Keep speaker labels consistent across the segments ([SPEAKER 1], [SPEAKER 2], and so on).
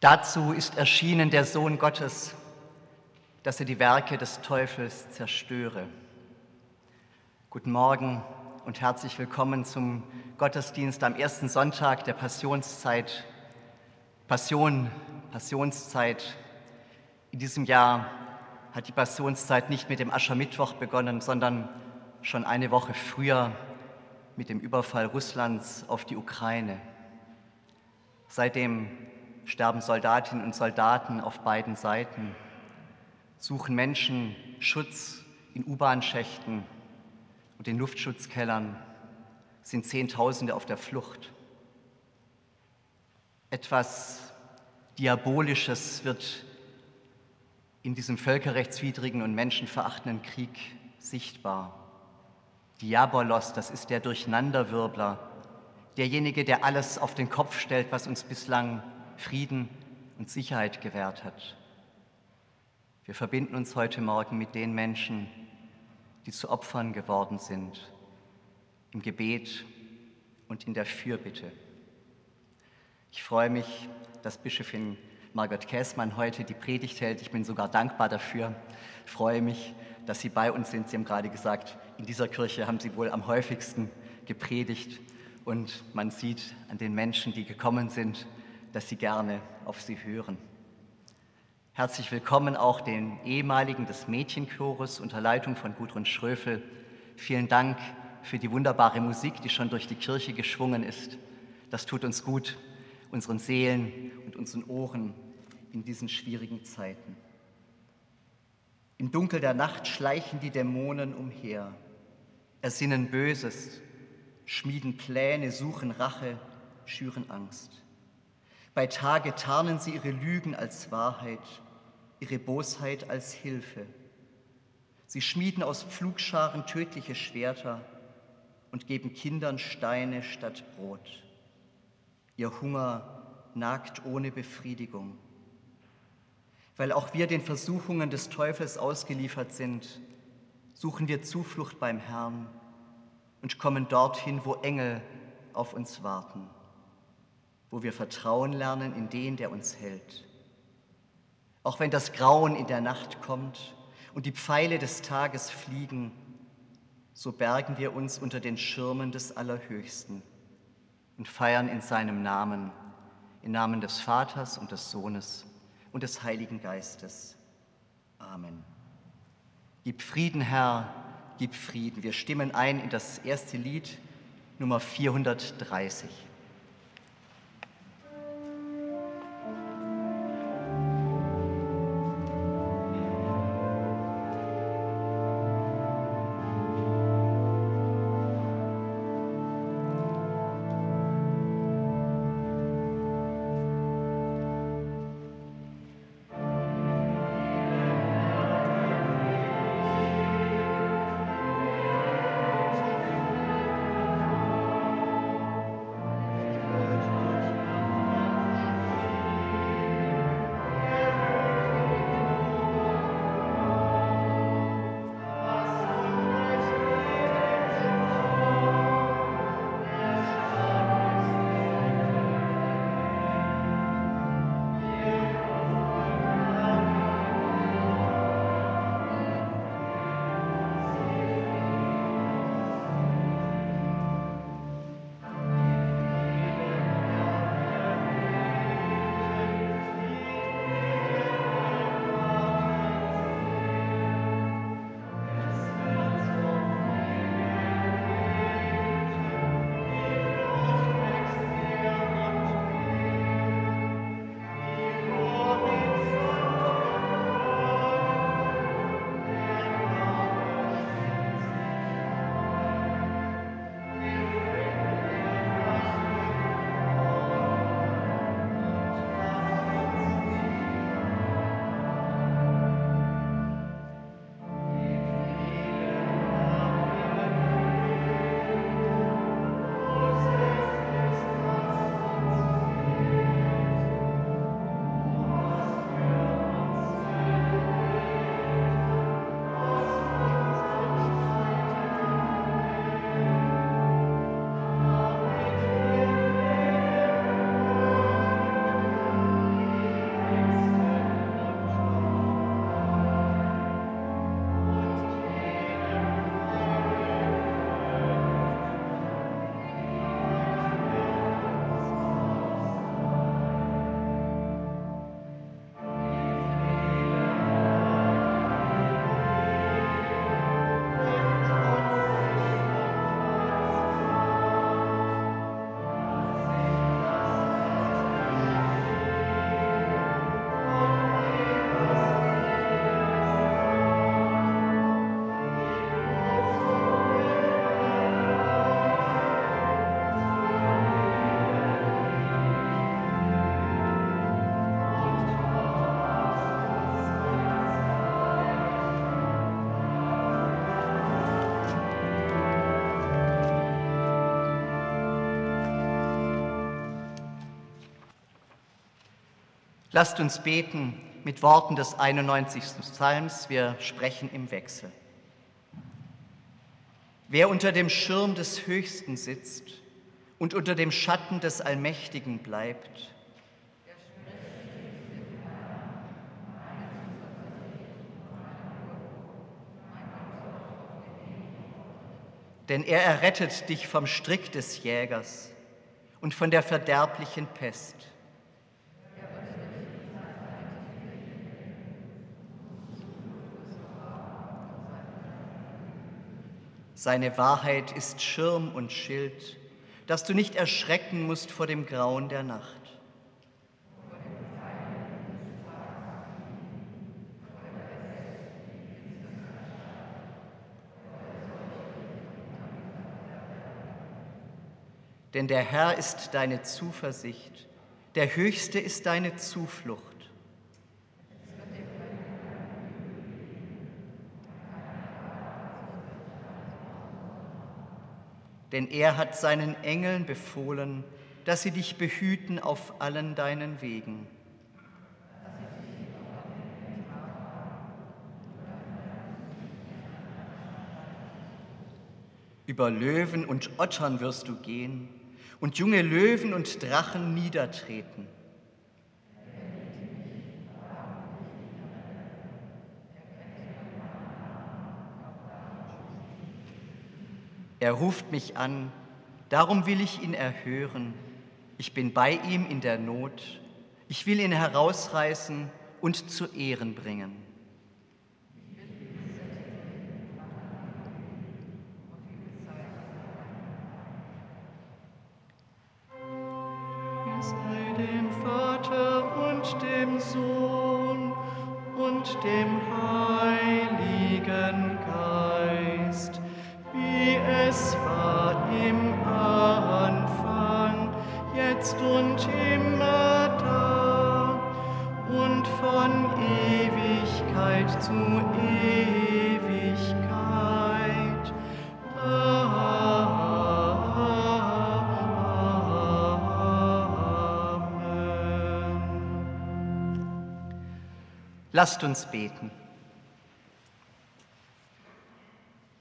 [SPEAKER 1] Dazu ist erschienen der Sohn Gottes, dass er die Werke des Teufels zerstöre. Guten Morgen und herzlich willkommen zum Gottesdienst am ersten Sonntag der Passionszeit. Passion, Passionszeit. In diesem Jahr hat die Passionszeit nicht mit dem Aschermittwoch begonnen, sondern schon eine Woche früher mit dem Überfall Russlands auf die Ukraine. Seitdem sterben Soldatinnen und Soldaten auf beiden Seiten, suchen Menschen Schutz in U-Bahn-Schächten und in Luftschutzkellern, sind Zehntausende auf der Flucht. Etwas Diabolisches wird in diesem völkerrechtswidrigen und menschenverachtenden Krieg sichtbar. Diabolos, das ist der Durcheinanderwirbler, derjenige, der alles auf den Kopf stellt, was uns bislang Frieden und Sicherheit gewährt hat. Wir verbinden uns heute Morgen mit den Menschen, die zu Opfern geworden sind, im Gebet und in der Fürbitte. Ich freue mich, dass Bischöfin Margot Käßmann heute die Predigt hält. Ich bin sogar dankbar dafür. Ich freue mich, dass Sie bei uns sind. Sie haben gerade gesagt, in dieser Kirche haben Sie wohl am häufigsten gepredigt. Und man sieht an den Menschen, die gekommen sind, dass Sie gerne auf sie hören. Herzlich willkommen auch den ehemaligen des Mädchenchores unter Leitung von Gudrun Schröfel. Vielen Dank für die wunderbare Musik, die schon durch die Kirche geschwungen ist. Das tut uns gut, unseren Seelen und unseren Ohren in diesen schwierigen Zeiten. Im Dunkel der Nacht schleichen die Dämonen umher, ersinnen Böses, schmieden Pläne, suchen Rache, schüren Angst. Bei Tage tarnen sie ihre Lügen als Wahrheit, ihre Bosheit als Hilfe. Sie schmieden aus Pflugscharen tödliche Schwerter und geben Kindern Steine statt Brot. Ihr Hunger nagt ohne Befriedigung. Weil auch wir den Versuchungen des Teufels ausgeliefert sind, suchen wir Zuflucht beim Herrn und kommen dorthin, wo Engel auf uns warten wo wir Vertrauen lernen in den, der uns hält. Auch wenn das Grauen in der Nacht kommt und die Pfeile des Tages fliegen, so bergen wir uns unter den Schirmen des Allerhöchsten und feiern in seinem Namen, im Namen des Vaters und des Sohnes und des Heiligen Geistes. Amen. Gib Frieden, Herr, gib Frieden. Wir stimmen ein in das erste Lied, Nummer 430. Lasst uns beten mit Worten des 91. Psalms. Wir sprechen im Wechsel. Wer unter dem Schirm des Höchsten sitzt und unter dem Schatten des Allmächtigen bleibt, denn er errettet dich vom Strick des Jägers und von der verderblichen Pest. Seine Wahrheit ist Schirm und Schild, dass du nicht erschrecken musst vor dem Grauen der Nacht. Denn der Herr ist deine Zuversicht, der Höchste ist deine Zuflucht. Denn er hat seinen Engeln befohlen, dass sie dich behüten auf allen deinen Wegen. Über Löwen und Ottern wirst du gehen und junge Löwen und Drachen niedertreten. Er ruft mich an, darum will ich ihn erhören. Ich bin bei ihm in der Not. Ich will ihn herausreißen und zu Ehren bringen. Lasst uns beten.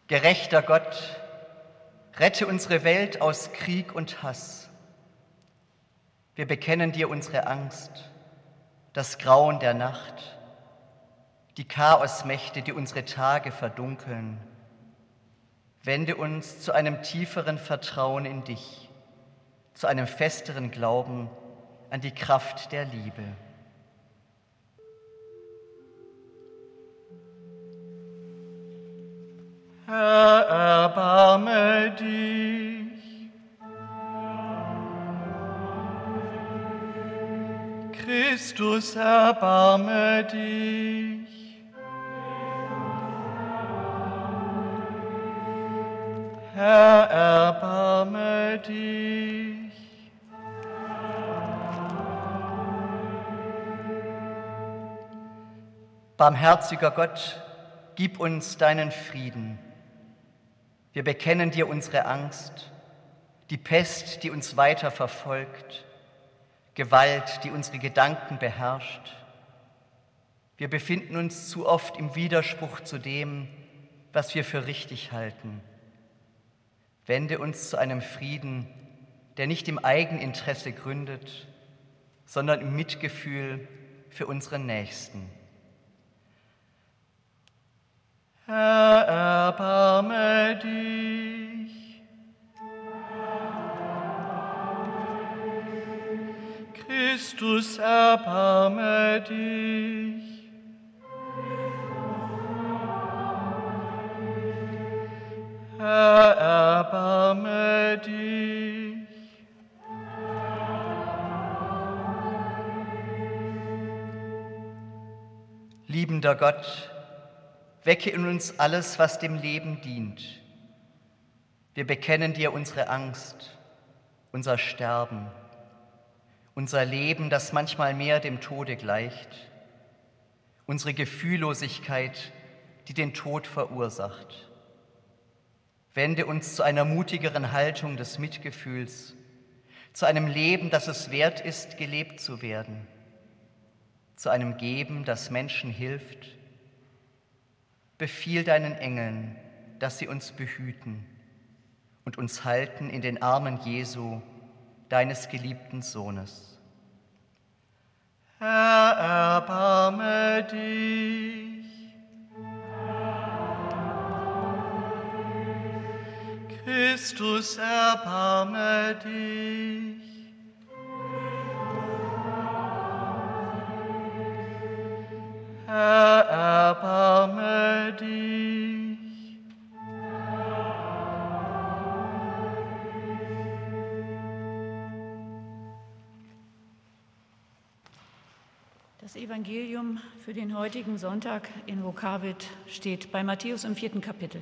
[SPEAKER 1] Gerechter Gott, rette unsere Welt aus Krieg und Hass. Wir bekennen dir unsere Angst, das Grauen der Nacht, die Chaosmächte, die unsere Tage verdunkeln. Wende uns zu einem tieferen Vertrauen in dich, zu einem festeren Glauben an die Kraft der Liebe. Herr, erbarme dich. Christus, erbarme dich. Herr, erbarme dich. Barmherziger Gott, gib uns deinen Frieden wir bekennen dir unsere Angst, die Pest, die uns weiter verfolgt, Gewalt, die unsere Gedanken beherrscht. Wir befinden uns zu oft im Widerspruch zu dem, was wir für richtig halten. Wende uns zu einem Frieden, der nicht im Eigeninteresse gründet, sondern im Mitgefühl für unseren Nächsten. Herr, erbarme dich. Christus, erbarme dich. Herr, erbarme dich. Liebender Gott, Wecke in uns alles, was dem Leben dient. Wir bekennen dir unsere Angst, unser Sterben, unser Leben, das manchmal mehr dem Tode gleicht, unsere Gefühllosigkeit, die den Tod verursacht. Wende uns zu einer mutigeren Haltung des Mitgefühls, zu einem Leben, das es wert ist, gelebt zu werden. zu einem Geben, das Menschen hilft. Befiehl deinen Engeln, dass sie uns behüten und uns halten in den Armen Jesu, deines geliebten Sohnes. Herr, erbarme dich. Christus, erbarme dich. Herr, erbarme dich.
[SPEAKER 2] Das Evangelium für den heutigen Sonntag in Vokavit steht bei Matthäus im vierten Kapitel.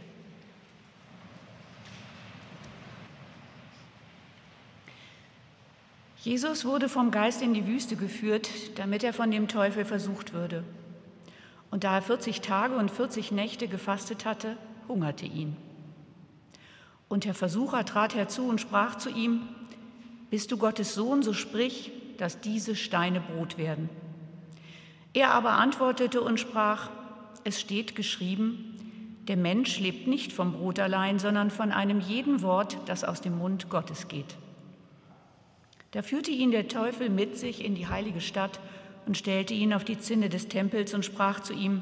[SPEAKER 2] Jesus wurde vom Geist in die Wüste geführt, damit er von dem Teufel versucht würde. Und da er 40 Tage und 40 Nächte gefastet hatte, hungerte ihn. Und der Versucher trat herzu und sprach zu ihm, Bist du Gottes Sohn, so sprich, dass diese Steine Brot werden. Er aber antwortete und sprach, Es steht geschrieben, der Mensch lebt nicht vom Brot allein, sondern von einem jeden Wort, das aus dem Mund Gottes geht. Da führte ihn der Teufel mit sich in die heilige Stadt und stellte ihn auf die Zinne des Tempels und sprach zu ihm,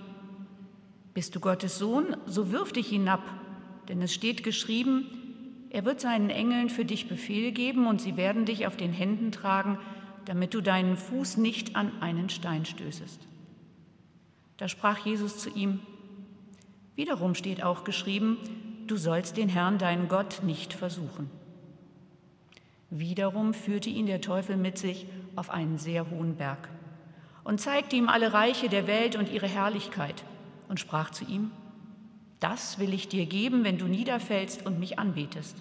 [SPEAKER 2] Bist du Gottes Sohn, so wirf dich hinab, denn es steht geschrieben, er wird seinen Engeln für dich Befehl geben und sie werden dich auf den Händen tragen, damit du deinen Fuß nicht an einen Stein stößest. Da sprach Jesus zu ihm, Wiederum steht auch geschrieben, du sollst den Herrn, deinen Gott, nicht versuchen. Wiederum führte ihn der Teufel mit sich auf einen sehr hohen Berg und zeigte ihm alle Reiche der Welt und ihre Herrlichkeit und sprach zu ihm, das will ich dir geben, wenn du niederfällst und mich anbetest.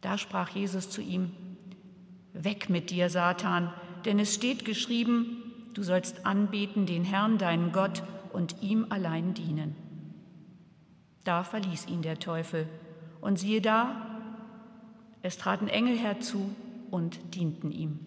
[SPEAKER 2] Da sprach Jesus zu ihm, Weg mit dir, Satan, denn es steht geschrieben, du sollst anbeten den Herrn, deinen Gott, und ihm allein dienen. Da verließ ihn der Teufel, und siehe da, es traten Engel herzu und dienten ihm.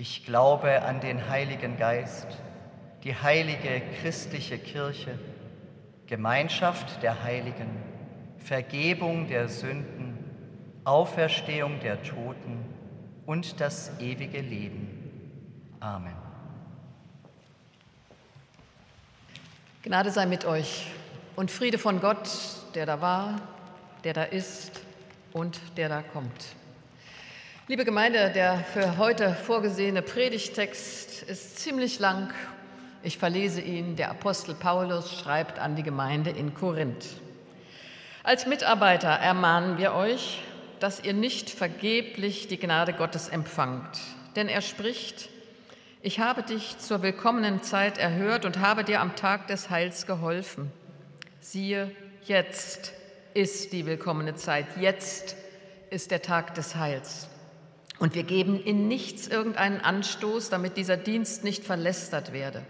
[SPEAKER 1] Ich glaube an den Heiligen Geist, die heilige christliche Kirche, Gemeinschaft der Heiligen, Vergebung der Sünden, Auferstehung der Toten und das ewige Leben. Amen.
[SPEAKER 3] Gnade sei mit euch und Friede von Gott, der da war, der da ist und der da kommt. Liebe Gemeinde, der für heute vorgesehene Predigtext ist ziemlich lang. Ich verlese ihn. Der Apostel Paulus schreibt an die Gemeinde in Korinth. Als Mitarbeiter ermahnen wir euch, dass ihr nicht vergeblich die Gnade Gottes empfangt. Denn er spricht, ich habe dich zur willkommenen Zeit erhört und habe dir am Tag des Heils geholfen. Siehe, jetzt ist die willkommene Zeit, jetzt ist der Tag des Heils. Und wir geben in nichts irgendeinen Anstoß, damit dieser Dienst nicht verlästert werde,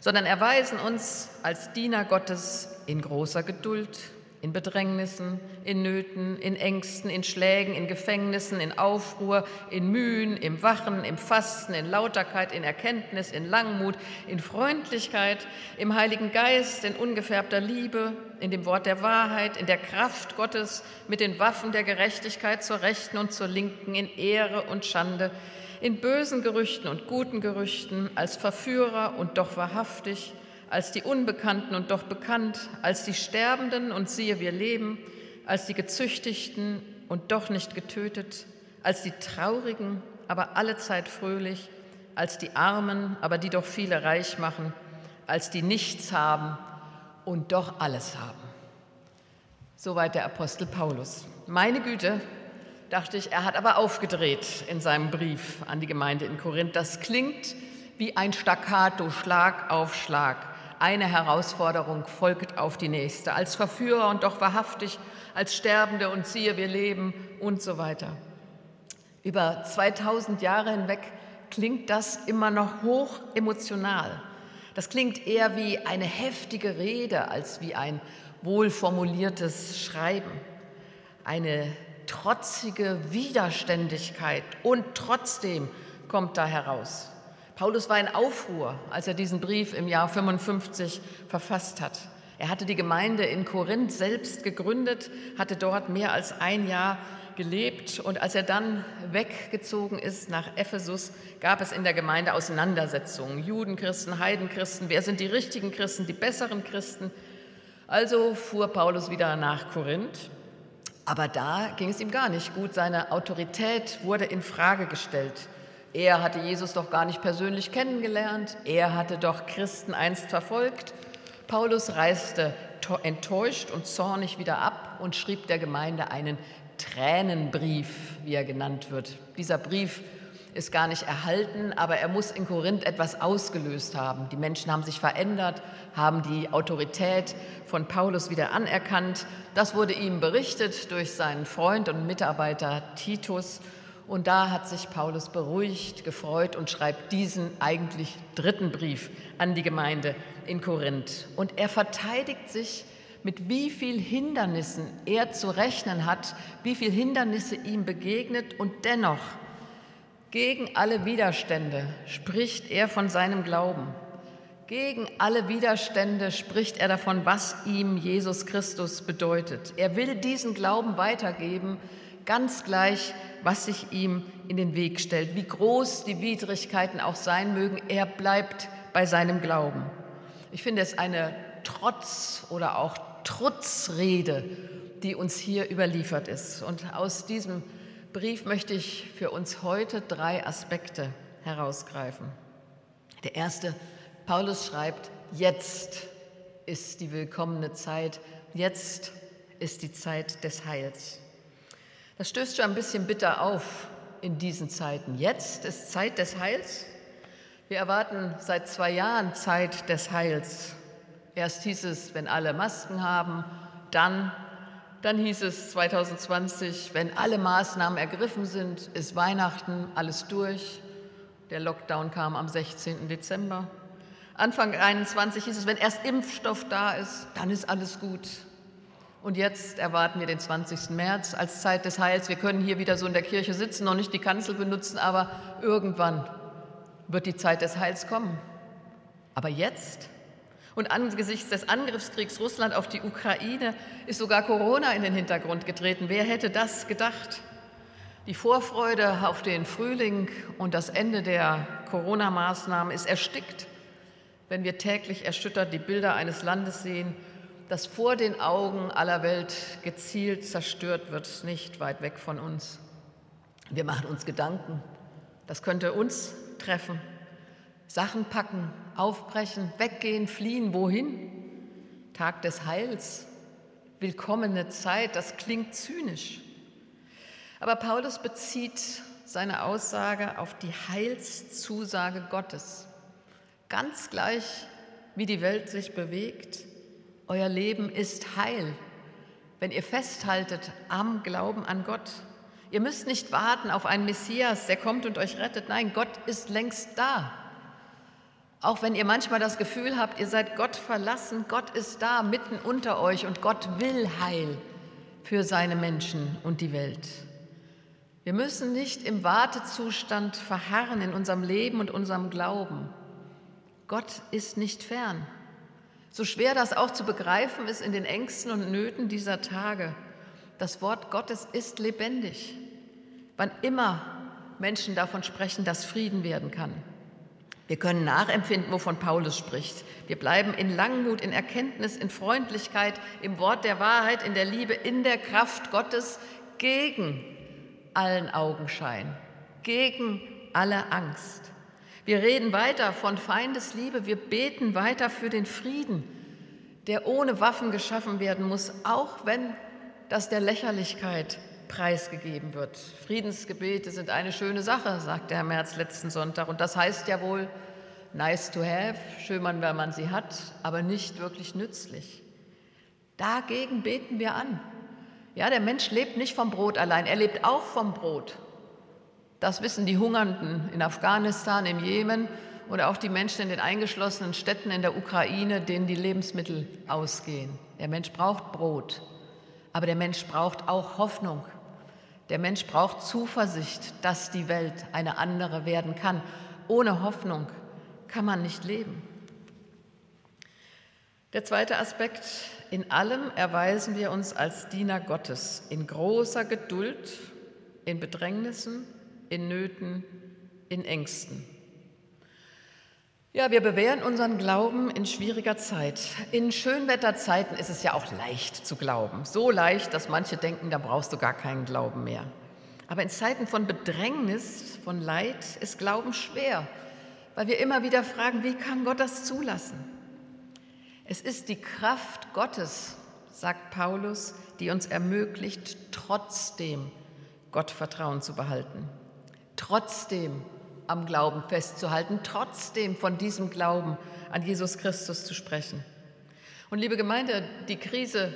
[SPEAKER 3] sondern erweisen uns als Diener Gottes in großer Geduld, in Bedrängnissen, in Nöten, in Ängsten, in Schlägen, in Gefängnissen, in Aufruhr, in Mühen, im Wachen, im Fasten, in Lauterkeit, in Erkenntnis, in Langmut, in Freundlichkeit, im Heiligen Geist, in ungefärbter Liebe, in dem Wort der Wahrheit, in der Kraft Gottes, mit den Waffen der Gerechtigkeit zur Rechten und zur Linken, in Ehre und Schande, in bösen Gerüchten und guten Gerüchten, als Verführer und doch wahrhaftig, als die Unbekannten und doch bekannt, als die Sterbenden und siehe, wir leben, als die Gezüchtigten und doch nicht getötet, als die Traurigen, aber allezeit fröhlich, als die Armen, aber die doch viele reich machen, als die nichts haben und doch alles haben. Soweit der Apostel Paulus. Meine Güte, dachte ich, er hat aber aufgedreht in seinem Brief an die Gemeinde in Korinth. Das klingt wie ein Staccato, Schlag auf Schlag. Eine Herausforderung folgt auf die nächste, als Verführer und doch wahrhaftig, als Sterbende und siehe, wir leben und so weiter. Über 2000 Jahre hinweg klingt das immer noch hoch emotional. Das klingt eher wie eine heftige Rede als wie ein wohlformuliertes Schreiben. Eine trotzige Widerständigkeit und trotzdem kommt da heraus. Paulus war in Aufruhr, als er diesen Brief im Jahr 55 verfasst hat. Er hatte die Gemeinde in Korinth selbst gegründet, hatte dort mehr als ein Jahr gelebt und als er dann weggezogen ist nach Ephesus, gab es in der Gemeinde Auseinandersetzungen. Judenchristen, Heidenchristen, wer sind die richtigen Christen, die besseren Christen? Also fuhr Paulus wieder nach Korinth, aber da ging es ihm gar nicht gut. Seine Autorität wurde in Frage gestellt. Er hatte Jesus doch gar nicht persönlich kennengelernt. Er hatte doch Christen einst verfolgt. Paulus reiste enttäuscht und zornig wieder ab und schrieb der Gemeinde einen Tränenbrief, wie er genannt wird. Dieser Brief ist gar nicht erhalten, aber er muss in Korinth etwas ausgelöst haben. Die Menschen haben sich verändert, haben die Autorität von Paulus wieder anerkannt. Das wurde ihm berichtet durch seinen Freund und Mitarbeiter Titus. Und da hat sich Paulus beruhigt, gefreut und schreibt diesen eigentlich dritten Brief an die Gemeinde in Korinth. Und er verteidigt sich, mit wie viel Hindernissen er zu rechnen hat, wie viel Hindernisse ihm begegnet und dennoch gegen alle Widerstände spricht er von seinem Glauben. Gegen alle Widerstände spricht er davon, was ihm Jesus Christus bedeutet. Er will diesen Glauben weitergeben, ganz gleich, was sich ihm in den Weg stellt, wie groß die Widrigkeiten auch sein mögen, er bleibt bei seinem Glauben. Ich finde es eine Trotz- oder auch Trutzrede, die uns hier überliefert ist. Und aus diesem Brief möchte ich für uns heute drei Aspekte herausgreifen. Der erste, Paulus schreibt, jetzt ist die willkommene Zeit, jetzt ist die Zeit des Heils. Das stößt schon ein bisschen bitter auf in diesen Zeiten. Jetzt ist Zeit des Heils. Wir erwarten seit zwei Jahren Zeit des Heils. Erst hieß es, wenn alle Masken haben, dann, dann hieß es 2020, wenn alle Maßnahmen ergriffen sind, ist Weihnachten, alles durch. Der Lockdown kam am 16. Dezember. Anfang 21 hieß es, wenn erst Impfstoff da ist, dann ist alles gut. Und jetzt erwarten wir den 20. März als Zeit des Heils. Wir können hier wieder so in der Kirche sitzen, noch nicht die Kanzel benutzen, aber irgendwann wird die Zeit des Heils kommen. Aber jetzt? Und angesichts des Angriffskriegs Russland auf die Ukraine ist sogar Corona in den Hintergrund getreten. Wer hätte das gedacht? Die Vorfreude auf den Frühling und das Ende der Corona-Maßnahmen ist erstickt, wenn wir täglich erschüttert die Bilder eines Landes sehen, das vor den Augen aller Welt gezielt zerstört wird, nicht weit weg von uns. Wir machen uns Gedanken, das könnte uns treffen. Sachen packen, aufbrechen, weggehen, fliehen, wohin? Tag des Heils, willkommene Zeit, das klingt zynisch. Aber Paulus bezieht seine Aussage auf die Heilszusage Gottes. Ganz gleich, wie die Welt sich bewegt, euer Leben ist heil, wenn ihr festhaltet am Glauben an Gott. Ihr müsst nicht warten auf einen Messias, der kommt und euch rettet. Nein, Gott ist längst da. Auch wenn ihr manchmal das Gefühl habt, ihr seid Gott verlassen, Gott ist da mitten unter euch und Gott will Heil für seine Menschen und die Welt. Wir müssen nicht im Wartezustand verharren in unserem Leben und unserem Glauben. Gott ist nicht fern. So schwer das auch zu begreifen ist in den Ängsten und Nöten dieser Tage, das Wort Gottes ist lebendig. Wann immer Menschen davon sprechen, dass Frieden werden kann. Wir können nachempfinden, wovon Paulus spricht. Wir bleiben in Langmut, in Erkenntnis, in Freundlichkeit, im Wort der Wahrheit, in der Liebe, in der Kraft Gottes gegen allen Augenschein, gegen alle Angst. Wir reden weiter von Feindesliebe, wir beten weiter für den Frieden, der ohne Waffen geschaffen werden muss, auch wenn das der Lächerlichkeit preisgegeben wird. Friedensgebete sind eine schöne Sache, sagte Herr Merz letzten Sonntag. Und das heißt ja wohl, nice to have, schön, wenn man sie hat, aber nicht wirklich nützlich. Dagegen beten wir an. Ja, der Mensch lebt nicht vom Brot allein, er lebt auch vom Brot. Das wissen die Hungernden in Afghanistan, im Jemen oder auch die Menschen in den eingeschlossenen Städten in der Ukraine, denen die Lebensmittel ausgehen. Der Mensch braucht Brot, aber der Mensch braucht auch Hoffnung. Der Mensch braucht Zuversicht, dass die Welt eine andere werden kann. Ohne Hoffnung kann man nicht leben. Der zweite Aspekt in allem erweisen wir uns als Diener Gottes, in großer Geduld, in Bedrängnissen, in Nöten, in Ängsten. Ja, wir bewähren unseren Glauben in schwieriger Zeit. In Schönwetterzeiten ist es ja auch leicht zu glauben. So leicht, dass manche denken, da brauchst du gar keinen Glauben mehr. Aber in Zeiten von Bedrängnis, von Leid ist Glauben schwer, weil wir immer wieder fragen, wie kann Gott das zulassen? Es ist die Kraft Gottes, sagt Paulus, die uns ermöglicht, trotzdem Gottvertrauen zu behalten, trotzdem am Glauben festzuhalten, trotzdem von diesem Glauben an Jesus Christus zu sprechen. Und liebe Gemeinde, die Krise,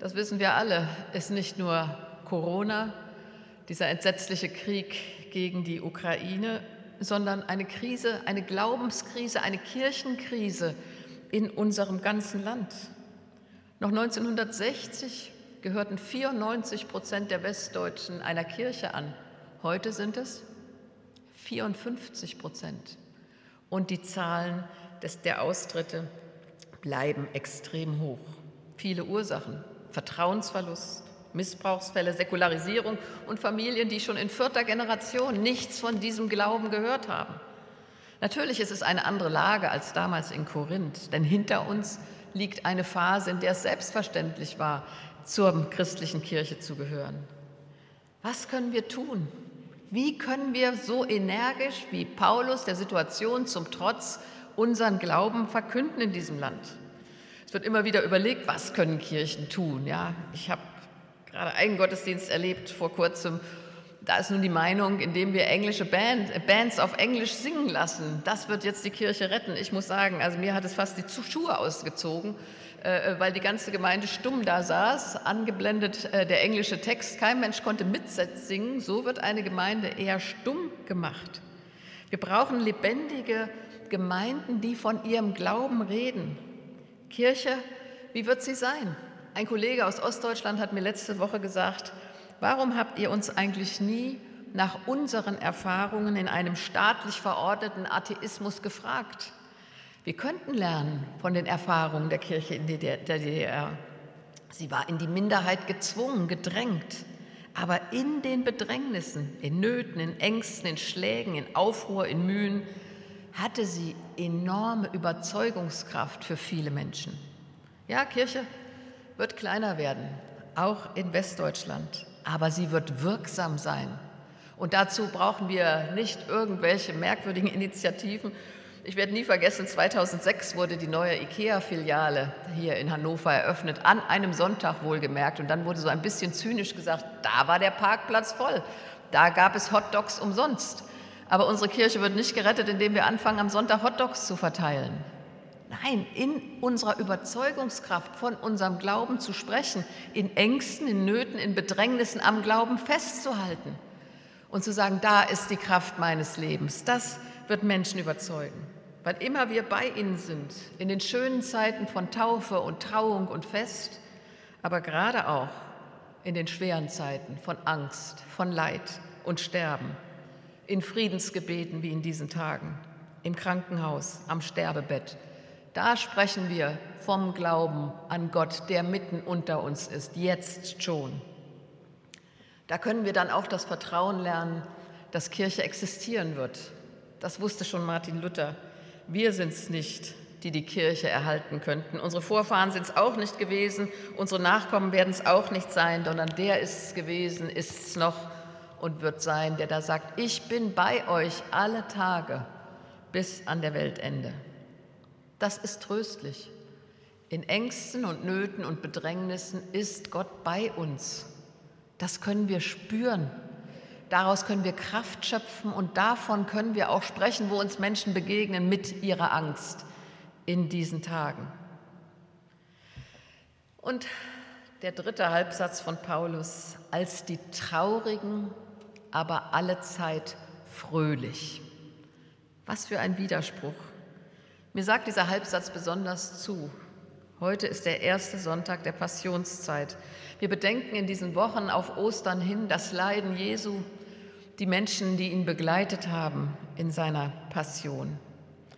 [SPEAKER 3] das wissen wir alle, ist nicht nur Corona, dieser entsetzliche Krieg gegen die Ukraine, sondern eine Krise, eine Glaubenskrise, eine Kirchenkrise, in unserem ganzen Land. Noch 1960 gehörten 94 Prozent der Westdeutschen einer Kirche an. Heute sind es 54 Prozent. Und die Zahlen des, der Austritte bleiben extrem hoch. Viele Ursachen, Vertrauensverlust, Missbrauchsfälle, Säkularisierung und Familien, die schon in vierter Generation nichts von diesem Glauben gehört haben. Natürlich ist es eine andere Lage als damals in Korinth, denn hinter uns liegt eine Phase, in der es selbstverständlich war, zur christlichen Kirche zu gehören. Was können wir tun? Wie können wir so energisch wie Paulus der Situation zum Trotz unseren Glauben verkünden in diesem Land? Es wird immer wieder überlegt, was können Kirchen tun? Ja, ich habe gerade einen Gottesdienst erlebt vor kurzem, da ist nun die Meinung, indem wir englische Band, äh, Bands auf Englisch singen lassen, das wird jetzt die Kirche retten. Ich muss sagen, also mir hat es fast die Schuhe ausgezogen, weil die ganze Gemeinde stumm da saß, angeblendet der englische Text. Kein Mensch konnte mitsingen. So wird eine Gemeinde eher stumm gemacht. Wir brauchen lebendige Gemeinden, die von ihrem Glauben reden. Kirche, wie wird sie sein? Ein Kollege aus Ostdeutschland hat mir letzte Woche gesagt, warum habt ihr uns eigentlich nie nach unseren Erfahrungen in einem staatlich verordneten Atheismus gefragt? Wir könnten lernen von den Erfahrungen der Kirche in der DDR. Sie war in die Minderheit gezwungen, gedrängt. Aber in den Bedrängnissen, in Nöten, in Ängsten, in Schlägen, in Aufruhr, in Mühen, hatte sie enorme Überzeugungskraft für viele Menschen. Ja, Kirche wird kleiner werden, auch in Westdeutschland, aber sie wird wirksam sein. Und dazu brauchen wir nicht irgendwelche merkwürdigen Initiativen, ich werde nie vergessen, 2006 wurde die neue IKEA-Filiale hier in Hannover eröffnet, an einem Sonntag wohlgemerkt. Und dann wurde so ein bisschen zynisch gesagt, da war der Parkplatz voll, da gab es Hotdogs umsonst. Aber unsere Kirche wird nicht gerettet, indem wir anfangen, am Sonntag Hotdogs zu verteilen. Nein, in unserer Überzeugungskraft von unserem Glauben zu sprechen, in Ängsten, in Nöten, in Bedrängnissen am Glauben festzuhalten und zu sagen, da ist die Kraft meines Lebens. Das wird Menschen überzeugen weil immer wir bei ihnen sind, in den schönen Zeiten von Taufe und Trauung und Fest, aber gerade auch in den schweren Zeiten von Angst, von Leid und Sterben, in Friedensgebeten wie in diesen Tagen, im Krankenhaus, am Sterbebett. Da sprechen wir vom Glauben an Gott, der mitten unter uns ist, jetzt schon. Da können wir dann auch das Vertrauen lernen, dass Kirche existieren wird. Das wusste schon Martin Luther. Wir sind es nicht, die die Kirche erhalten könnten. Unsere Vorfahren sind es auch nicht gewesen, unsere Nachkommen werden es auch nicht sein, sondern der ist es gewesen, ist es noch und wird sein, der da sagt, ich bin bei euch alle Tage bis an der Weltende. Das ist tröstlich. In Ängsten und Nöten und Bedrängnissen ist Gott bei uns. Das können wir spüren. Daraus können wir Kraft schöpfen und davon können wir auch sprechen, wo uns Menschen begegnen mit ihrer Angst in diesen Tagen. Und der dritte Halbsatz von Paulus, als die Traurigen, aber allezeit fröhlich. Was für ein Widerspruch. Mir sagt dieser Halbsatz besonders zu. Heute ist der erste Sonntag der Passionszeit. Wir bedenken in diesen Wochen auf Ostern hin das Leiden Jesu, die Menschen, die ihn begleitet haben in seiner Passion.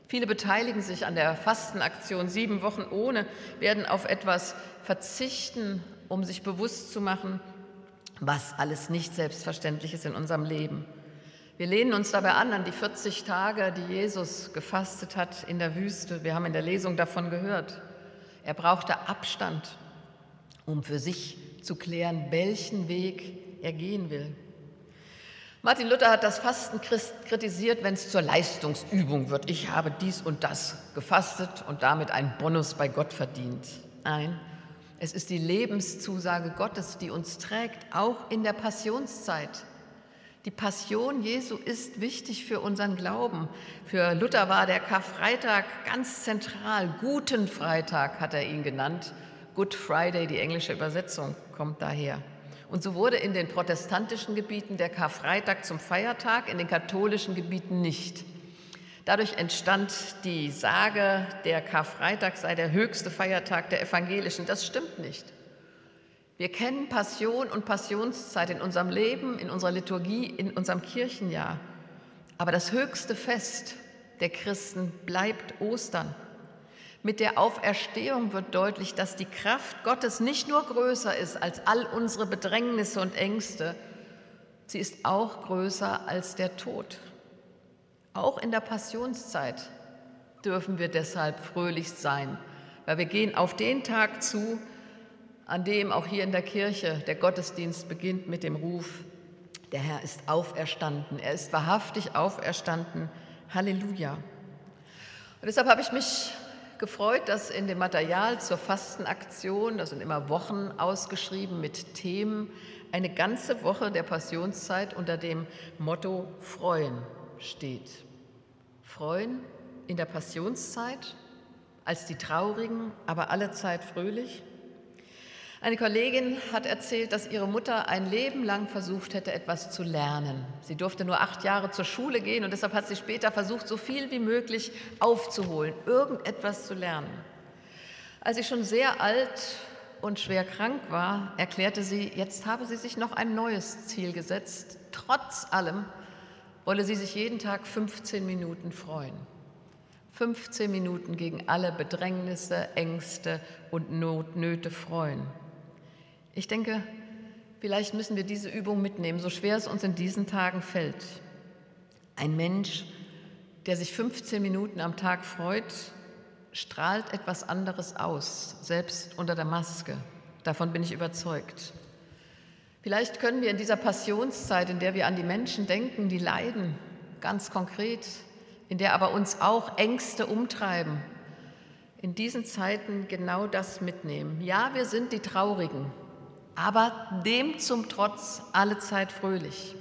[SPEAKER 3] Viele beteiligen sich an der Fastenaktion Sieben Wochen ohne, werden auf etwas verzichten, um sich bewusst zu machen, was alles nicht selbstverständlich ist in unserem Leben. Wir lehnen uns dabei an an die 40 Tage, die Jesus gefastet hat in der Wüste. Wir haben in der Lesung davon gehört. Er brauchte Abstand, um für sich zu klären, welchen Weg er gehen will. Martin Luther hat das Fasten kritisiert, wenn es zur Leistungsübung wird. Ich habe dies und das gefastet und damit einen Bonus bei Gott verdient. Nein, es ist die Lebenszusage Gottes, die uns trägt, auch in der Passionszeit. Die Passion Jesu ist wichtig für unseren Glauben. Für Luther war der Karfreitag ganz zentral. Guten Freitag hat er ihn genannt. Good Friday, die englische Übersetzung, kommt daher. Und so wurde in den protestantischen Gebieten der Karfreitag zum Feiertag, in den katholischen Gebieten nicht. Dadurch entstand die Sage, der Karfreitag sei der höchste Feiertag der Evangelischen. Das stimmt nicht. Wir kennen Passion und Passionszeit in unserem Leben, in unserer Liturgie, in unserem Kirchenjahr. Aber das höchste Fest der Christen bleibt Ostern. Mit der Auferstehung wird deutlich, dass die Kraft Gottes nicht nur größer ist als all unsere Bedrängnisse und Ängste, sie ist auch größer als der Tod. Auch in der Passionszeit dürfen wir deshalb fröhlich sein, weil wir gehen auf den Tag zu, an dem auch hier in der Kirche der Gottesdienst beginnt mit dem Ruf, der Herr ist auferstanden, er ist wahrhaftig auferstanden, Halleluja. Und deshalb habe ich mich gefreut, dass in dem Material zur Fastenaktion, das sind immer Wochen ausgeschrieben mit Themen, eine ganze Woche der Passionszeit unter dem Motto Freuen steht. Freuen in der Passionszeit, als die Traurigen, aber alle Zeit fröhlich. Eine Kollegin hat erzählt, dass ihre Mutter ein Leben lang versucht hätte, etwas zu lernen. Sie durfte nur acht Jahre zur Schule gehen und deshalb hat sie später versucht, so viel wie möglich aufzuholen, irgendetwas zu lernen. Als sie schon sehr alt und schwer krank war, erklärte sie, jetzt habe sie sich noch ein neues Ziel gesetzt. Trotz allem wolle sie sich jeden Tag 15 Minuten freuen. 15 Minuten gegen alle Bedrängnisse, Ängste und Notnöte freuen. Ich denke, vielleicht müssen wir diese Übung mitnehmen, so schwer es uns in diesen Tagen fällt. Ein Mensch, der sich 15 Minuten am Tag freut, strahlt etwas anderes aus, selbst unter der Maske. Davon bin ich überzeugt. Vielleicht können wir in dieser Passionszeit, in der wir an die Menschen denken, die leiden, ganz konkret, in der aber uns auch Ängste umtreiben, in diesen Zeiten genau das mitnehmen. Ja, wir sind die Traurigen, aber dem zum Trotz alle Zeit fröhlich.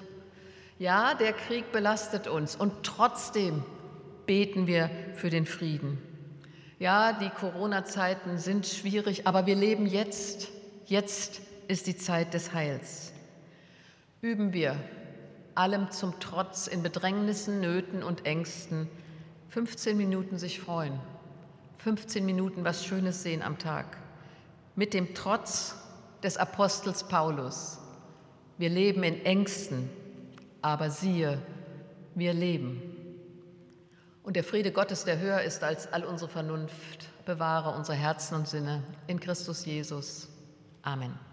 [SPEAKER 3] Ja, der Krieg belastet uns und trotzdem beten wir für den Frieden. Ja, die Corona-Zeiten sind schwierig, aber wir leben jetzt. Jetzt ist die Zeit des Heils. Üben wir, allem zum Trotz, in Bedrängnissen, Nöten und Ängsten, 15 Minuten sich freuen, 15 Minuten was Schönes sehen am Tag, mit dem Trotz des Apostels Paulus. Wir leben in Ängsten, aber siehe, wir leben. Und der Friede Gottes, der höher ist als all unsere Vernunft, bewahre unsere Herzen und Sinne in Christus Jesus. Amen.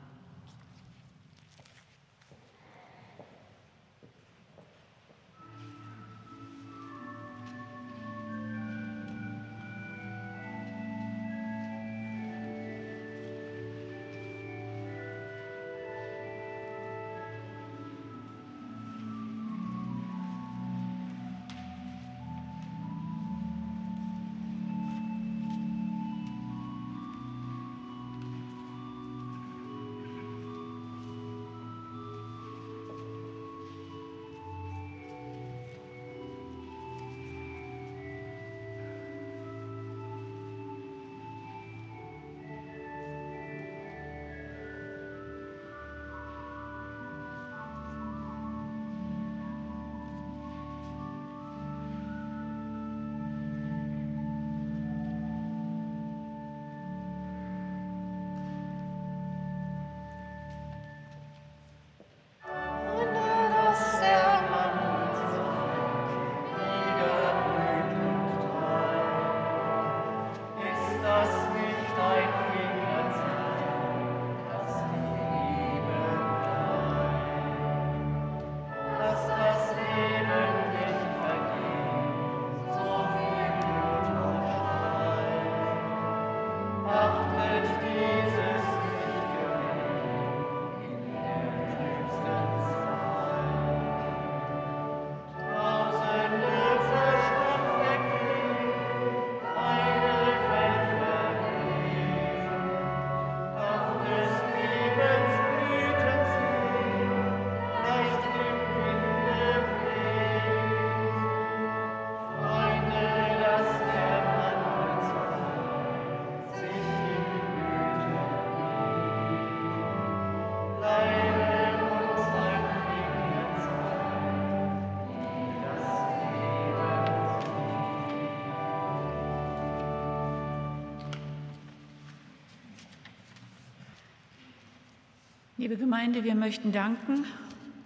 [SPEAKER 2] Liebe Gemeinde, wir möchten danken,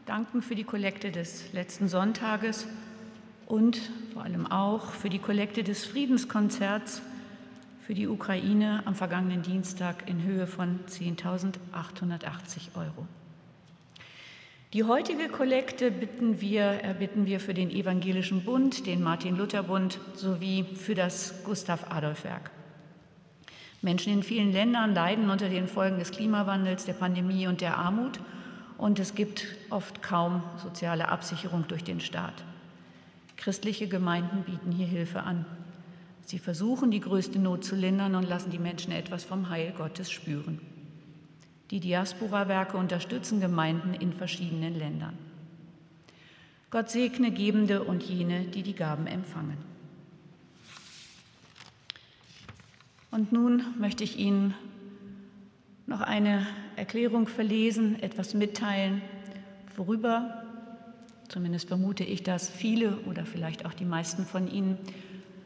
[SPEAKER 2] danken für die Kollekte des letzten Sonntages und vor allem auch für die Kollekte des Friedenskonzerts für die Ukraine am vergangenen Dienstag in Höhe von 10.880 Euro. Die heutige Kollekte bitten wir, erbitten wir für den Evangelischen Bund, den Martin-Luther-Bund sowie für das Gustav-Adolf-Werk. Menschen in vielen Ländern leiden unter den Folgen des Klimawandels, der Pandemie und der Armut und es gibt oft kaum soziale Absicherung durch den Staat. Christliche Gemeinden bieten hier Hilfe an. Sie versuchen, die größte Not zu lindern und lassen die Menschen etwas vom Heil Gottes spüren. Die Diaspora-Werke unterstützen Gemeinden in verschiedenen Ländern. Gott segne Gebende und jene, die die Gaben empfangen. Und nun möchte ich Ihnen noch eine Erklärung verlesen, etwas mitteilen, worüber, zumindest vermute ich, dass viele oder vielleicht auch die meisten von Ihnen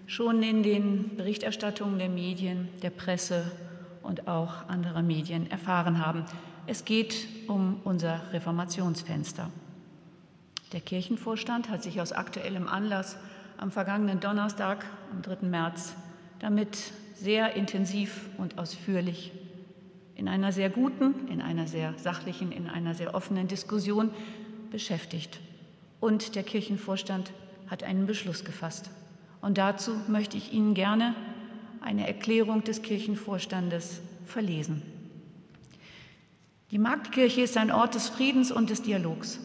[SPEAKER 2] schon in den Berichterstattungen der Medien, der Presse und auch anderer Medien erfahren haben. Es geht um unser Reformationsfenster. Der Kirchenvorstand hat sich aus aktuellem Anlass am vergangenen Donnerstag, am 3. März, damit sehr intensiv und ausführlich in einer sehr guten, in einer sehr sachlichen, in einer sehr offenen Diskussion beschäftigt. Und der Kirchenvorstand hat einen Beschluss gefasst. Und dazu möchte ich Ihnen gerne eine Erklärung des Kirchenvorstandes verlesen. Die Marktkirche ist ein Ort des Friedens und des Dialogs.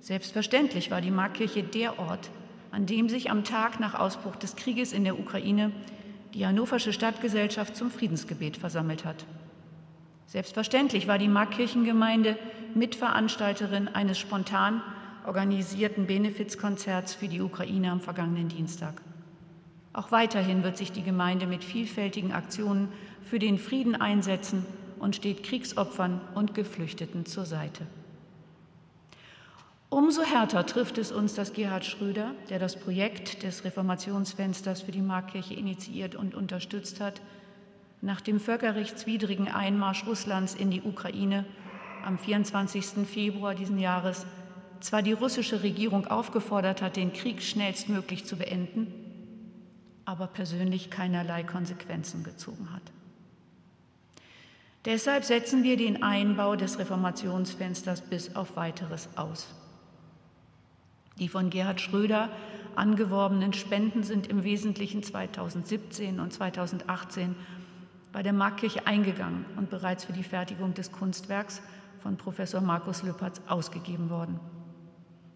[SPEAKER 2] Selbstverständlich war die Marktkirche der Ort, an dem sich am Tag nach Ausbruch des Krieges in der Ukraine die Hannoversche Stadtgesellschaft zum Friedensgebet versammelt hat. Selbstverständlich war die Markkirchengemeinde Mitveranstalterin eines spontan organisierten Benefizkonzerts für die Ukraine am vergangenen Dienstag. Auch weiterhin wird sich die Gemeinde mit vielfältigen Aktionen für den Frieden einsetzen und steht Kriegsopfern und Geflüchteten zur Seite. Umso härter trifft es uns, dass Gerhard Schröder, der das Projekt des Reformationsfensters für die Markkirche initiiert und unterstützt hat, nach dem völkerrechtswidrigen Einmarsch Russlands in die Ukraine am 24. Februar diesen Jahres zwar die russische Regierung aufgefordert hat, den Krieg schnellstmöglich zu beenden, aber persönlich keinerlei Konsequenzen gezogen hat. Deshalb setzen wir den Einbau des Reformationsfensters bis auf weiteres aus. Die von Gerhard Schröder angeworbenen Spenden sind im Wesentlichen 2017 und 2018 bei der Markkirche eingegangen und bereits für die Fertigung des Kunstwerks von Professor Markus Lüppertz ausgegeben worden.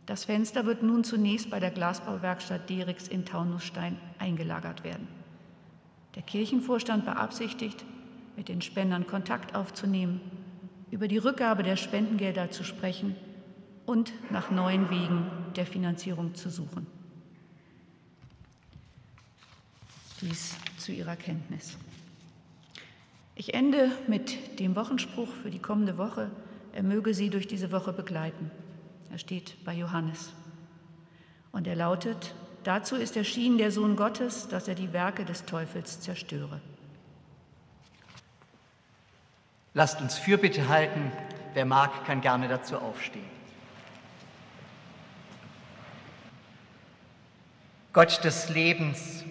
[SPEAKER 2] Das Fenster wird nun zunächst bei der Glasbauwerkstatt Derix in Taunusstein eingelagert werden. Der Kirchenvorstand beabsichtigt, mit den Spendern Kontakt aufzunehmen, über die Rückgabe der Spendengelder zu sprechen und nach neuen Wegen der Finanzierung zu suchen. Dies zu Ihrer Kenntnis. Ich ende mit dem Wochenspruch für die kommende Woche. Er möge Sie durch diese Woche begleiten. Er steht bei Johannes. Und er lautet, dazu ist erschienen der Sohn Gottes, dass er die Werke des Teufels zerstöre.
[SPEAKER 1] Lasst uns Fürbitte halten. Wer mag, kann gerne dazu aufstehen. Gott des Lebens,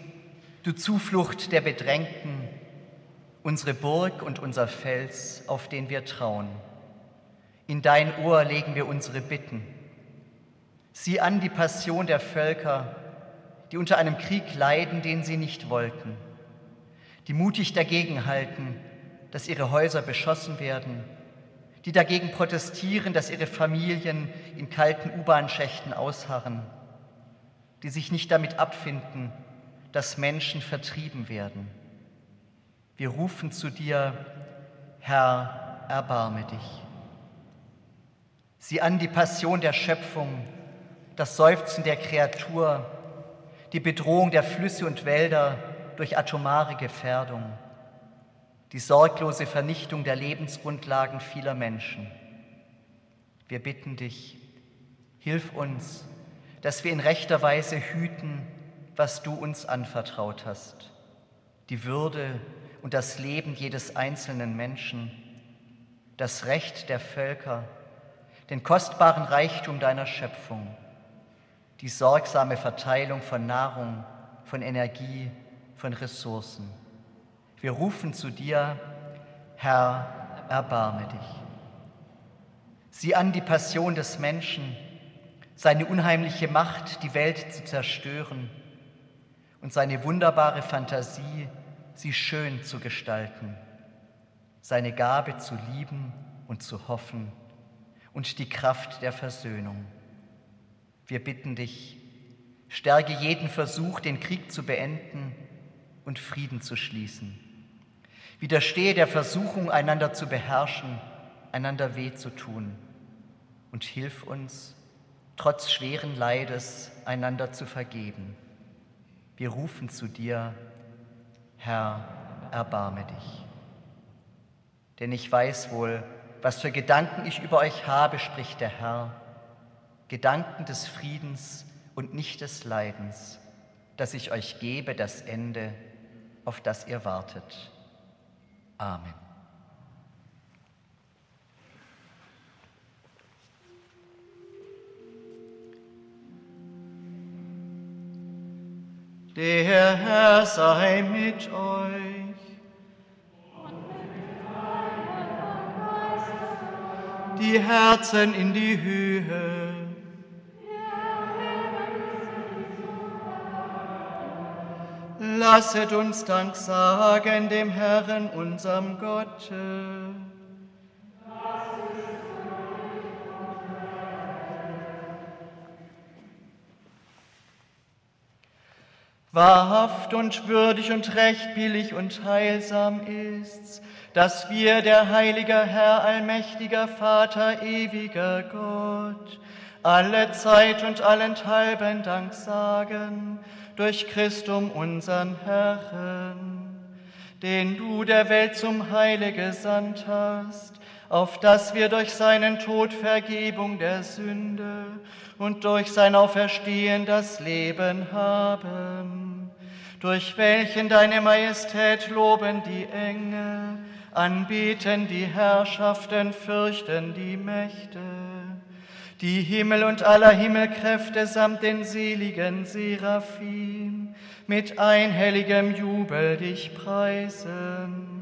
[SPEAKER 1] du Zuflucht der Bedrängten, unsere Burg und unser Fels, auf den wir trauen. In dein Ohr legen wir unsere Bitten. Sieh an die Passion der Völker, die unter einem Krieg leiden, den sie nicht wollten, die mutig dagegenhalten, dass ihre Häuser beschossen werden, die dagegen protestieren, dass ihre Familien in kalten U-Bahn-Schächten ausharren, die sich nicht damit abfinden, dass Menschen vertrieben werden. Wir rufen zu dir, Herr, erbarme dich. Sieh an die Passion der Schöpfung, das Seufzen der Kreatur, die Bedrohung der Flüsse und Wälder durch atomare Gefährdung, die sorglose Vernichtung der Lebensgrundlagen vieler Menschen. Wir bitten dich, hilf uns, dass wir in rechter Weise hüten, was du uns anvertraut hast. Die Würde und das Leben jedes einzelnen Menschen, das Recht der Völker, den kostbaren Reichtum deiner Schöpfung, die sorgsame Verteilung von Nahrung, von Energie, von Ressourcen. Wir rufen zu dir, Herr, erbarme dich. Sieh an die Passion des Menschen, seine unheimliche Macht, die Welt zu zerstören und seine wunderbare Fantasie, sie schön zu gestalten, seine Gabe zu lieben und zu hoffen und die Kraft der Versöhnung. Wir bitten dich, stärke jeden Versuch, den Krieg zu beenden und Frieden zu schließen. Widerstehe der Versuchung, einander zu beherrschen, einander weh zu tun und hilf uns, trotz schweren Leides einander zu vergeben. Wir rufen zu dir, Herr, erbarme dich. Denn ich weiß wohl, was für Gedanken ich über euch habe, spricht der Herr, Gedanken des Friedens und nicht des Leidens, dass ich euch gebe das Ende, auf das ihr wartet. Amen. Der Herr sei mit euch. Die Herzen in die Höhe. Lasset uns Dank sagen dem Herrn, unserem Gott. Wahrhaft und würdig und recht billig und heilsam ist's, dass wir, der heilige Herr, allmächtiger Vater, ewiger Gott, alle Zeit und allenthalben Dank sagen durch Christum unseren Herrn, den du der Welt zum Heile gesandt hast, auf dass wir durch seinen Tod Vergebung der Sünde und durch sein Auferstehen das Leben haben, durch welchen deine Majestät loben die Engel, anbieten die Herrschaften, fürchten die Mächte, die Himmel und aller Himmelkräfte samt den seligen Seraphim mit einhelligem Jubel dich preisen.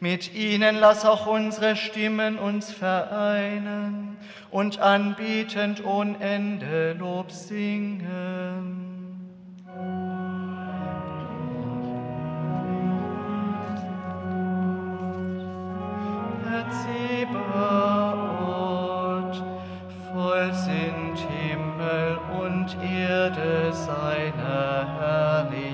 [SPEAKER 1] Mit ihnen lass auch unsere Stimmen uns vereinen und anbietend ohne Ende Lob singen. Herr Zebaoth, voll sind Himmel und Erde seiner Herrlichkeit.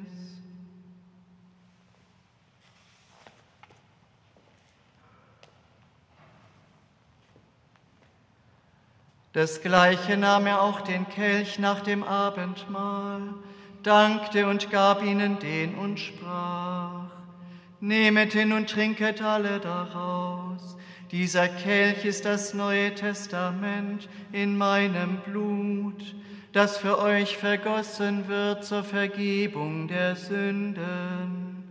[SPEAKER 1] Desgleichen nahm er auch den Kelch nach dem Abendmahl, dankte und gab ihnen den und sprach, Nehmet hin und trinket alle daraus. Dieser Kelch ist das neue Testament in meinem Blut, das für euch vergossen wird zur Vergebung der Sünden.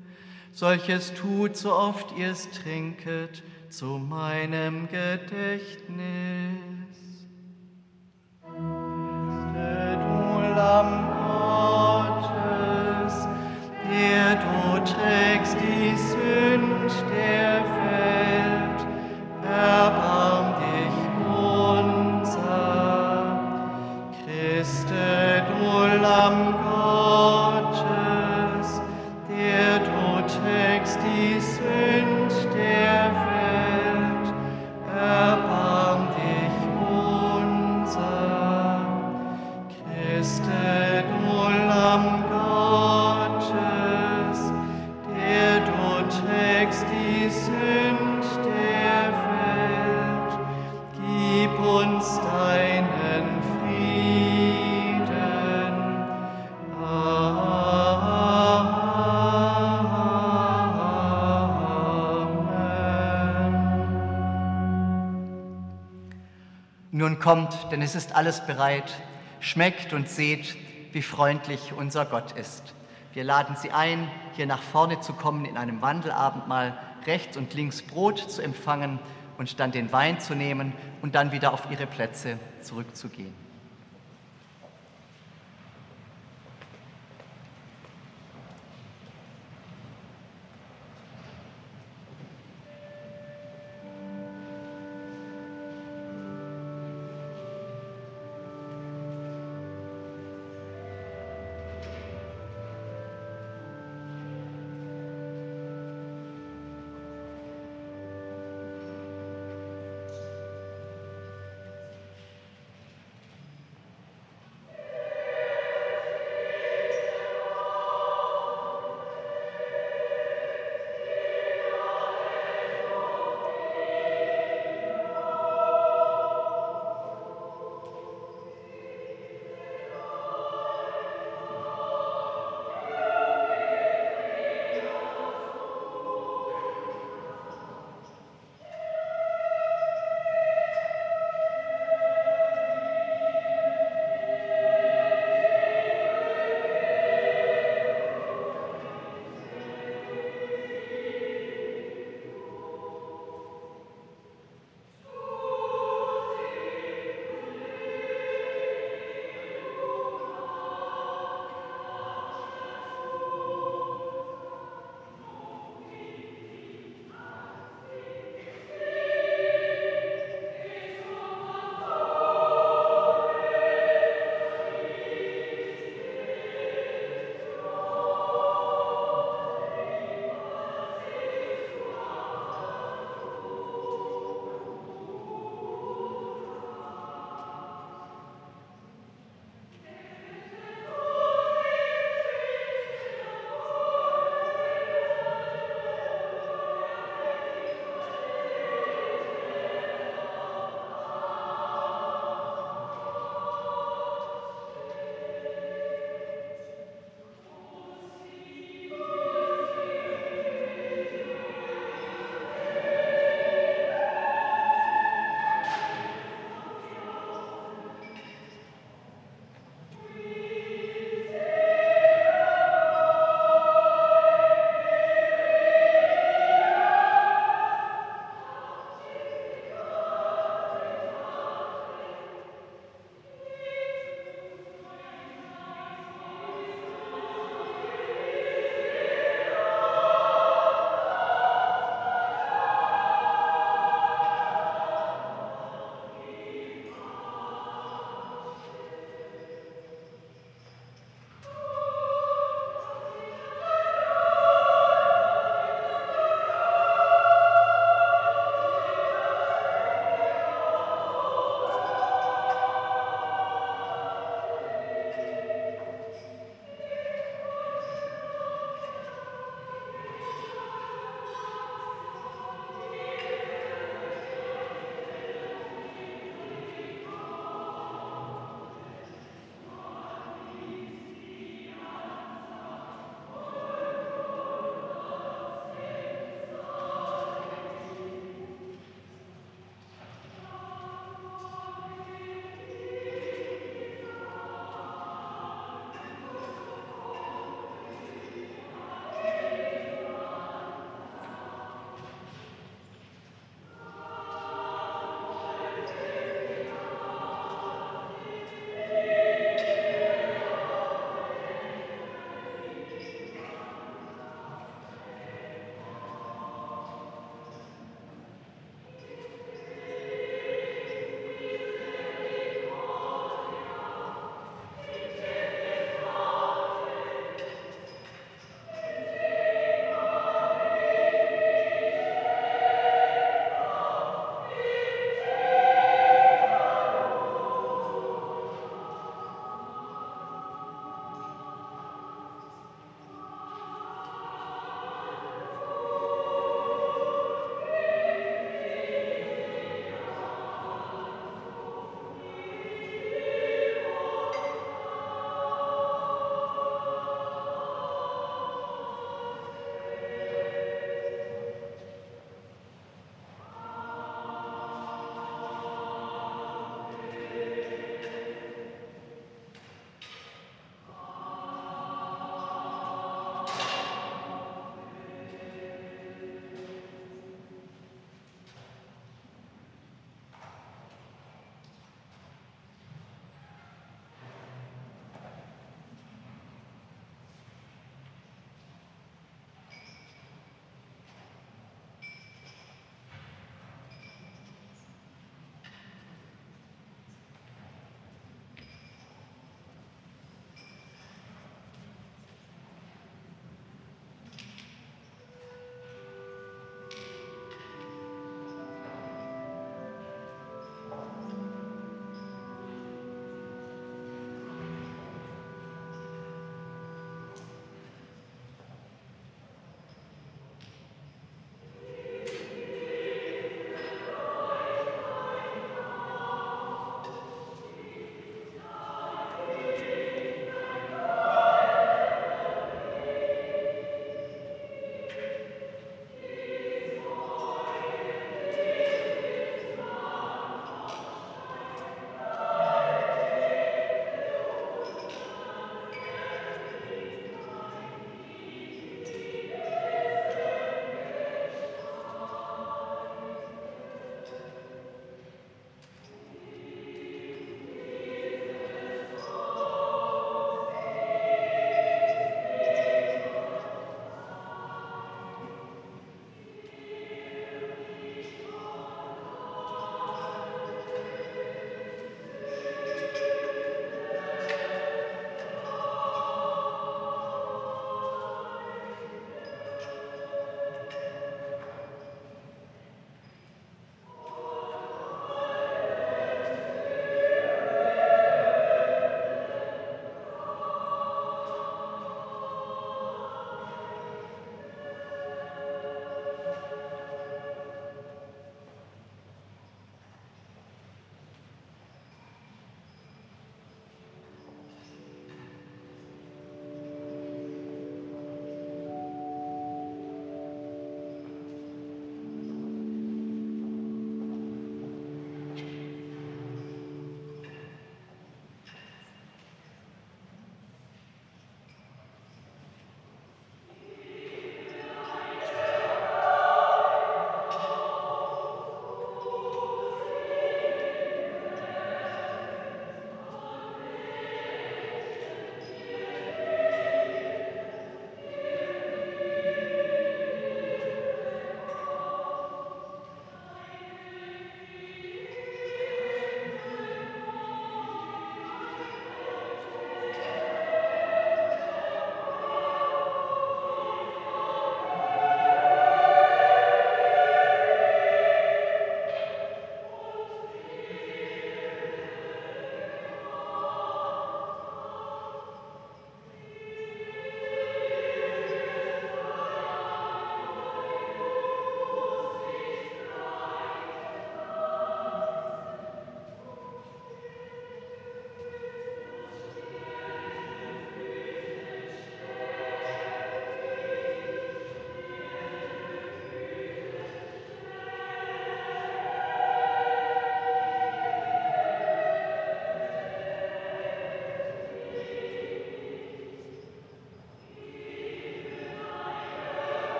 [SPEAKER 1] Solches tut, so oft ihr es trinket, zu meinem Gedächtnis. Der du trägst die Sünd der Welt, erbarm dich unser. Christe, du Lamm Gottes, kommt, denn es ist alles bereit. Schmeckt und seht, wie freundlich unser Gott ist. Wir laden Sie ein, hier nach vorne zu kommen in einem Wandelabendmahl, rechts und links Brot zu empfangen und dann den Wein zu nehmen und dann wieder auf Ihre Plätze zurückzugehen.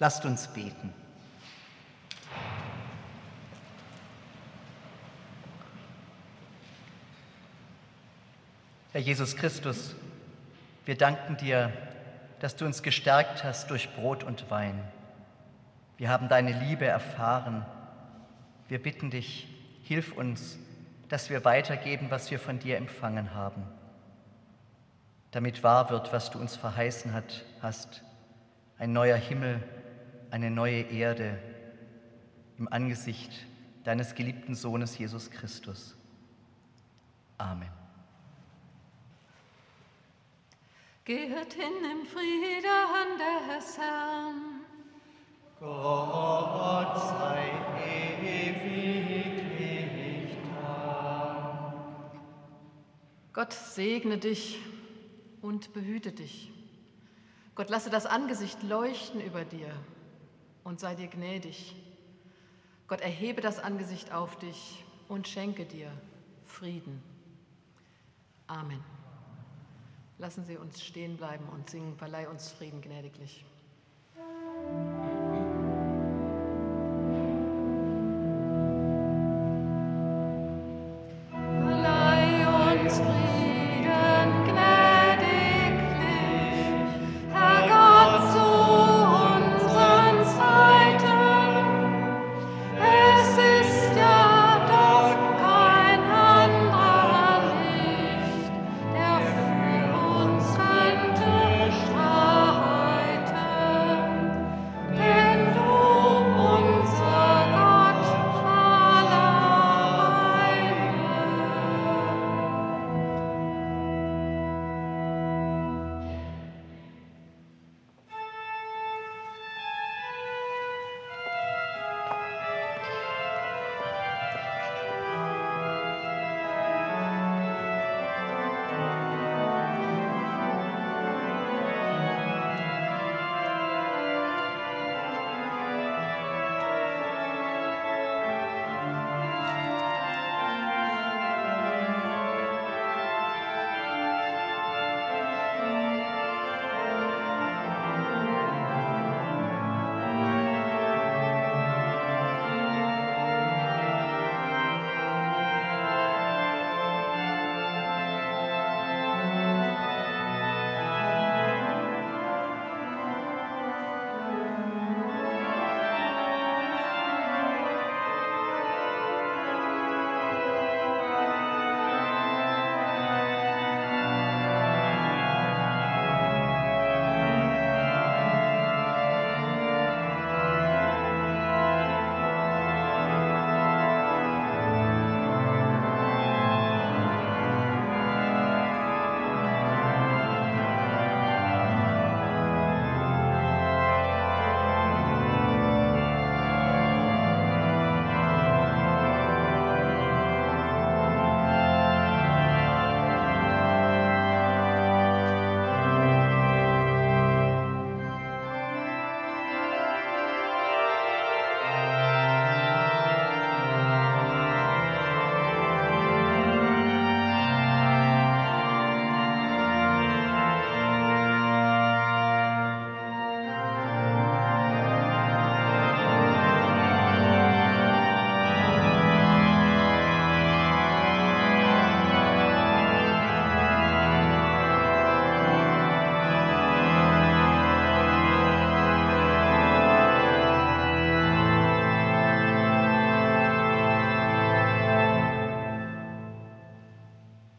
[SPEAKER 1] Lasst uns beten. Herr Jesus Christus, wir danken dir, dass du uns gestärkt hast durch Brot und Wein. Wir haben deine Liebe erfahren. Wir bitten dich, hilf uns, dass wir weitergeben, was wir von dir empfangen haben, damit wahr wird, was du uns verheißen hat, hast, ein neuer Himmel, eine neue Erde im Angesicht deines geliebten Sohnes Jesus Christus. Amen.
[SPEAKER 3] Geht hin im Frieden des Herrn.
[SPEAKER 4] Gott sei ewiglich da.
[SPEAKER 3] Gott segne dich und behüte dich. Gott lasse das Angesicht leuchten über dir und sei dir gnädig. Gott erhebe das Angesicht auf dich und schenke dir Frieden. Amen. Lassen Sie uns stehen bleiben und singen, verleih uns Frieden gnädiglich.